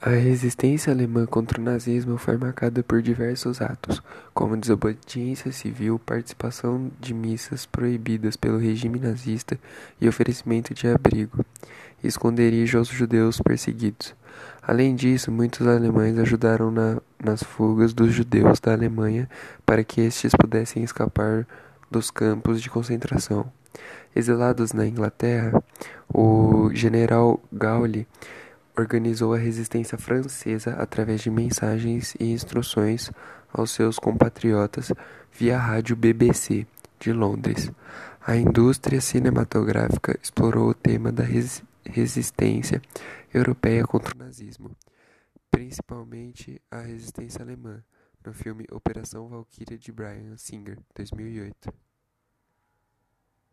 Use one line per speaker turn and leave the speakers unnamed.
A resistência alemã contra o nazismo foi marcada por diversos atos, como desobediência civil, participação de missas proibidas pelo regime nazista e oferecimento de abrigo esconderijo aos judeus perseguidos. Além disso, muitos alemães ajudaram na, nas fugas dos judeus da Alemanha para que estes pudessem escapar dos campos de concentração. Exilados na Inglaterra, o general Gaulle organizou a resistência francesa através de mensagens e instruções aos seus compatriotas via rádio BBC de Londres. A indústria cinematográfica explorou o tema da res resistência europeia contra o nazismo, principalmente a resistência alemã, no filme Operação Valkyria de Bryan Singer, 2008.